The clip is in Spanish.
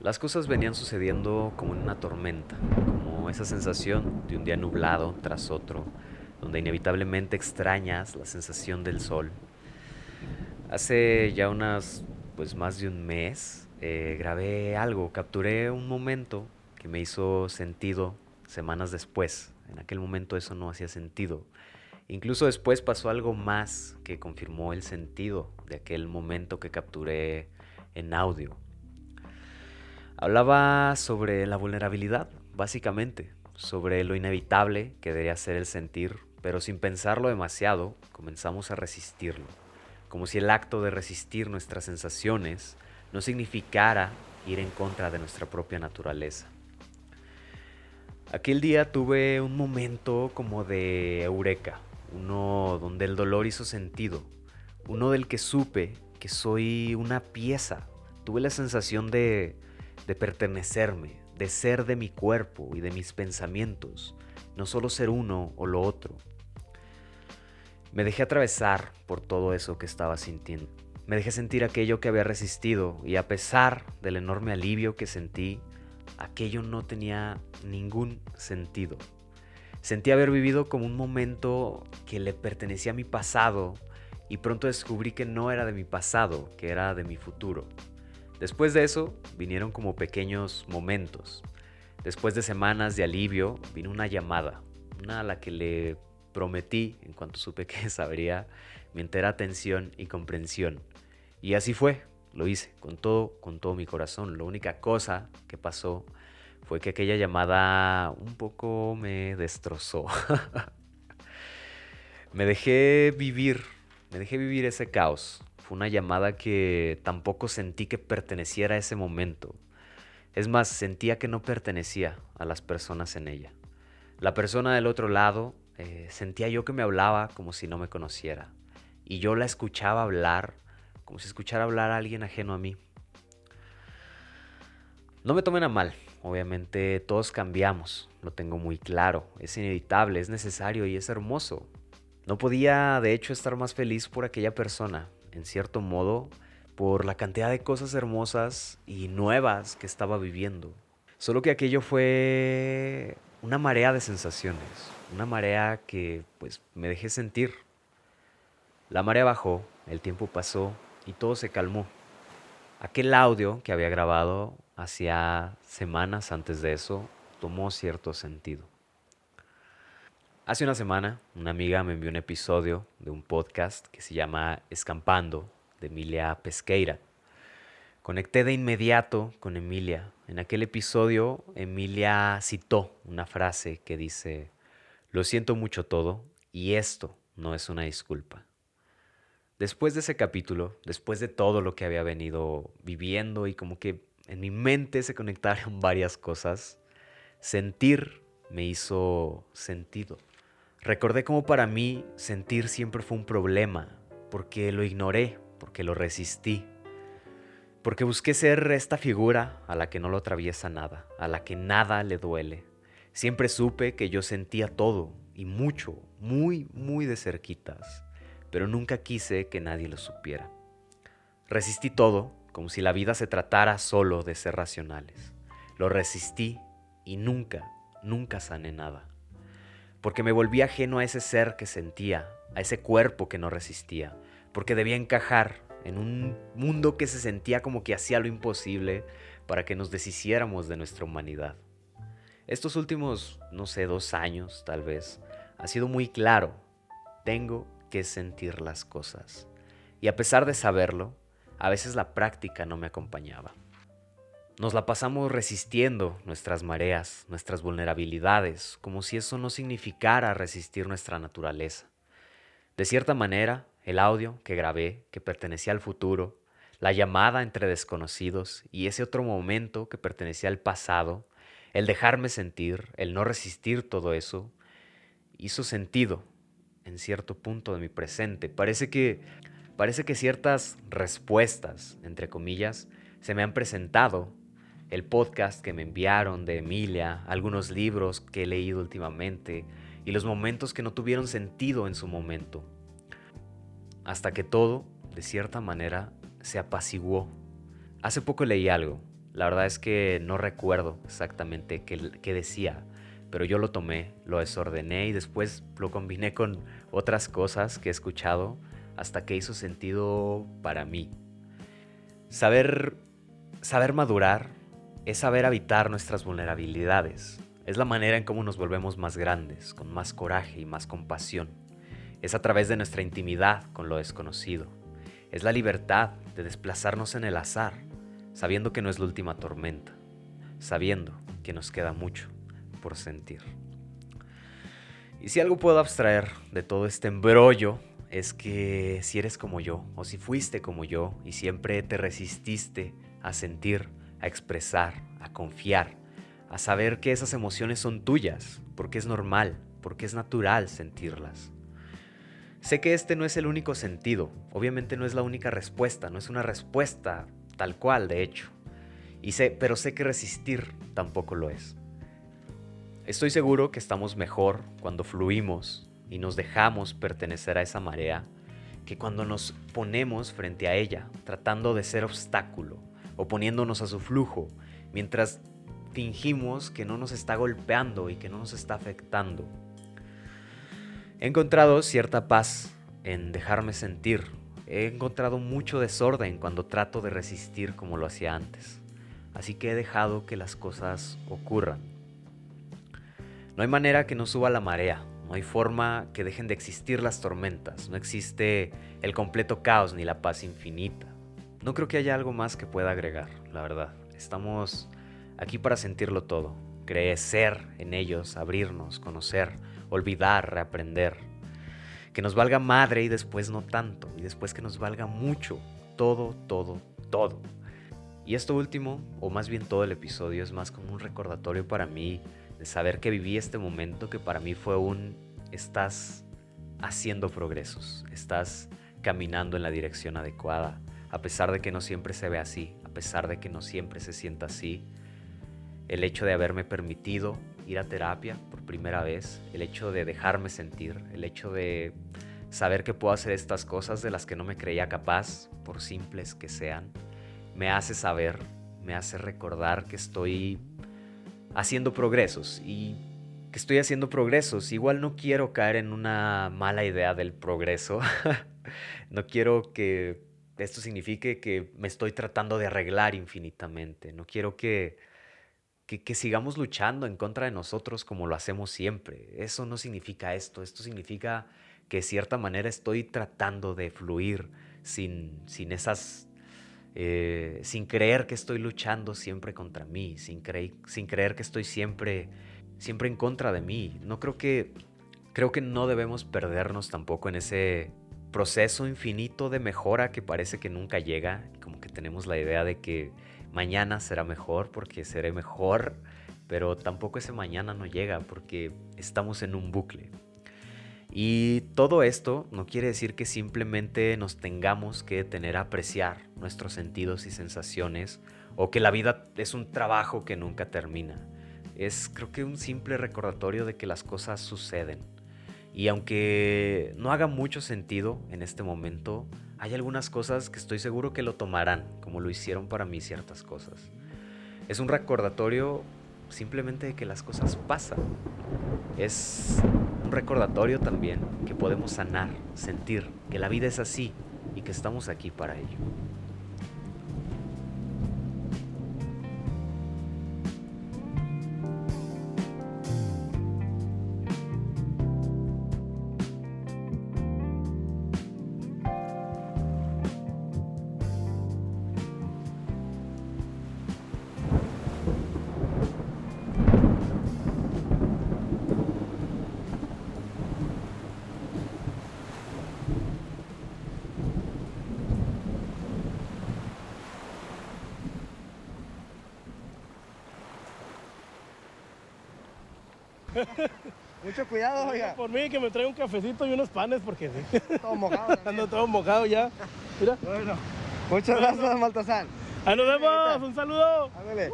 Las cosas venían sucediendo como en una tormenta, como esa sensación de un día nublado tras otro, donde inevitablemente extrañas la sensación del sol. Hace ya unas, pues más de un mes, eh, grabé algo, capturé un momento que me hizo sentido semanas después. En aquel momento eso no hacía sentido. Incluso después pasó algo más que confirmó el sentido de aquel momento que capturé en audio. Hablaba sobre la vulnerabilidad, básicamente, sobre lo inevitable que debería ser el sentir, pero sin pensarlo demasiado, comenzamos a resistirlo, como si el acto de resistir nuestras sensaciones no significara ir en contra de nuestra propia naturaleza. Aquel día tuve un momento como de eureka, uno donde el dolor hizo sentido, uno del que supe que soy una pieza. Tuve la sensación de de pertenecerme, de ser de mi cuerpo y de mis pensamientos, no solo ser uno o lo otro. Me dejé atravesar por todo eso que estaba sintiendo. Me dejé sentir aquello que había resistido y a pesar del enorme alivio que sentí, aquello no tenía ningún sentido. Sentí haber vivido como un momento que le pertenecía a mi pasado y pronto descubrí que no era de mi pasado, que era de mi futuro. Después de eso vinieron como pequeños momentos. Después de semanas de alivio vino una llamada, una a la que le prometí, en cuanto supe que sabría, mi entera atención y comprensión. Y así fue, lo hice, con todo, con todo mi corazón. La única cosa que pasó fue que aquella llamada un poco me destrozó. me dejé vivir, me dejé vivir ese caos, fue una llamada que tampoco sentí que perteneciera a ese momento. Es más, sentía que no pertenecía a las personas en ella. La persona del otro lado eh, sentía yo que me hablaba como si no me conociera. Y yo la escuchaba hablar como si escuchara hablar a alguien ajeno a mí. No me tomen a mal, obviamente todos cambiamos, lo tengo muy claro, es inevitable, es necesario y es hermoso. No podía de hecho estar más feliz por aquella persona, en cierto modo, por la cantidad de cosas hermosas y nuevas que estaba viviendo. Solo que aquello fue una marea de sensaciones, una marea que pues me dejé sentir. La marea bajó, el tiempo pasó y todo se calmó. Aquel audio que había grabado hacía semanas antes de eso tomó cierto sentido. Hace una semana, una amiga me envió un episodio de un podcast que se llama Escampando, de Emilia Pesqueira. Conecté de inmediato con Emilia. En aquel episodio, Emilia citó una frase que dice, lo siento mucho todo y esto no es una disculpa. Después de ese capítulo, después de todo lo que había venido viviendo y como que en mi mente se conectaron varias cosas, sentir me hizo sentido. Recordé cómo para mí sentir siempre fue un problema, porque lo ignoré, porque lo resistí, porque busqué ser esta figura a la que no lo atraviesa nada, a la que nada le duele. Siempre supe que yo sentía todo, y mucho, muy, muy de cerquitas, pero nunca quise que nadie lo supiera. Resistí todo, como si la vida se tratara solo de ser racionales. Lo resistí y nunca, nunca sané nada porque me volví ajeno a ese ser que sentía, a ese cuerpo que no resistía, porque debía encajar en un mundo que se sentía como que hacía lo imposible para que nos deshiciéramos de nuestra humanidad. Estos últimos, no sé, dos años tal vez, ha sido muy claro, tengo que sentir las cosas. Y a pesar de saberlo, a veces la práctica no me acompañaba. Nos la pasamos resistiendo nuestras mareas, nuestras vulnerabilidades, como si eso no significara resistir nuestra naturaleza. De cierta manera, el audio que grabé, que pertenecía al futuro, la llamada entre desconocidos y ese otro momento que pertenecía al pasado, el dejarme sentir, el no resistir todo eso, hizo sentido en cierto punto de mi presente. Parece que parece que ciertas respuestas, entre comillas, se me han presentado el podcast que me enviaron de Emilia, algunos libros que he leído últimamente y los momentos que no tuvieron sentido en su momento. Hasta que todo, de cierta manera, se apaciguó. Hace poco leí algo. La verdad es que no recuerdo exactamente qué, decía, pero yo lo tomé, lo desordené y después lo combiné con otras cosas que he escuchado hasta que hizo sentido para mí. Saber, saber madurar es saber habitar nuestras vulnerabilidades. Es la manera en cómo nos volvemos más grandes, con más coraje y más compasión. Es a través de nuestra intimidad con lo desconocido. Es la libertad de desplazarnos en el azar, sabiendo que no es la última tormenta, sabiendo que nos queda mucho por sentir. Y si algo puedo abstraer de todo este embrollo es que si eres como yo, o si fuiste como yo, y siempre te resististe a sentir, a expresar, a confiar, a saber que esas emociones son tuyas, porque es normal, porque es natural sentirlas. Sé que este no es el único sentido, obviamente no es la única respuesta, no es una respuesta tal cual, de hecho. Y sé, pero sé que resistir tampoco lo es. Estoy seguro que estamos mejor cuando fluimos y nos dejamos pertenecer a esa marea que cuando nos ponemos frente a ella, tratando de ser obstáculo, oponiéndonos a su flujo, mientras fingimos que no nos está golpeando y que no nos está afectando. He encontrado cierta paz en dejarme sentir. He encontrado mucho desorden cuando trato de resistir como lo hacía antes. Así que he dejado que las cosas ocurran. No hay manera que no suba la marea, no hay forma que dejen de existir las tormentas, no existe el completo caos ni la paz infinita. No creo que haya algo más que pueda agregar, la verdad. Estamos aquí para sentirlo todo, crecer en ellos, abrirnos, conocer, olvidar, reaprender. Que nos valga madre y después no tanto, y después que nos valga mucho, todo, todo, todo. Y esto último, o más bien todo el episodio, es más como un recordatorio para mí de saber que viví este momento que para mí fue un estás haciendo progresos, estás caminando en la dirección adecuada, a pesar de que no siempre se ve así, a pesar de que no siempre se sienta así. El hecho de haberme permitido ir a terapia por primera vez, el hecho de dejarme sentir, el hecho de saber que puedo hacer estas cosas de las que no me creía capaz, por simples que sean, me hace saber, me hace recordar que estoy haciendo progresos y que estoy haciendo progresos. Igual no quiero caer en una mala idea del progreso. no quiero que esto signifique que me estoy tratando de arreglar infinitamente. No quiero que, que, sigamos luchando en contra de nosotros como lo hacemos siempre. Eso no significa esto. Esto significa que de cierta manera estoy tratando de fluir sin, sin esas eh, sin creer que estoy luchando siempre contra mí, sin, sin creer que estoy siempre, siempre en contra de mí. No creo que, creo que no debemos perdernos tampoco en ese proceso infinito de mejora que parece que nunca llega, como que tenemos la idea de que mañana será mejor porque seré mejor, pero tampoco ese mañana no llega porque estamos en un bucle. Y todo esto no quiere decir que simplemente nos tengamos que tener a apreciar nuestros sentidos y sensaciones o que la vida es un trabajo que nunca termina. Es creo que un simple recordatorio de que las cosas suceden. Y aunque no haga mucho sentido en este momento, hay algunas cosas que estoy seguro que lo tomarán, como lo hicieron para mí ciertas cosas. Es un recordatorio simplemente de que las cosas pasan. Es un recordatorio también que podemos sanar, sentir que la vida es así y que estamos aquí para ello. Mucho cuidado, oiga. Por mí que me traiga un cafecito y unos panes porque todo mojado. Ando todo mojado ya. Mira. Bueno, muchas gracias, Maltasán. Ahí nos vemos, un saludo. Ándale.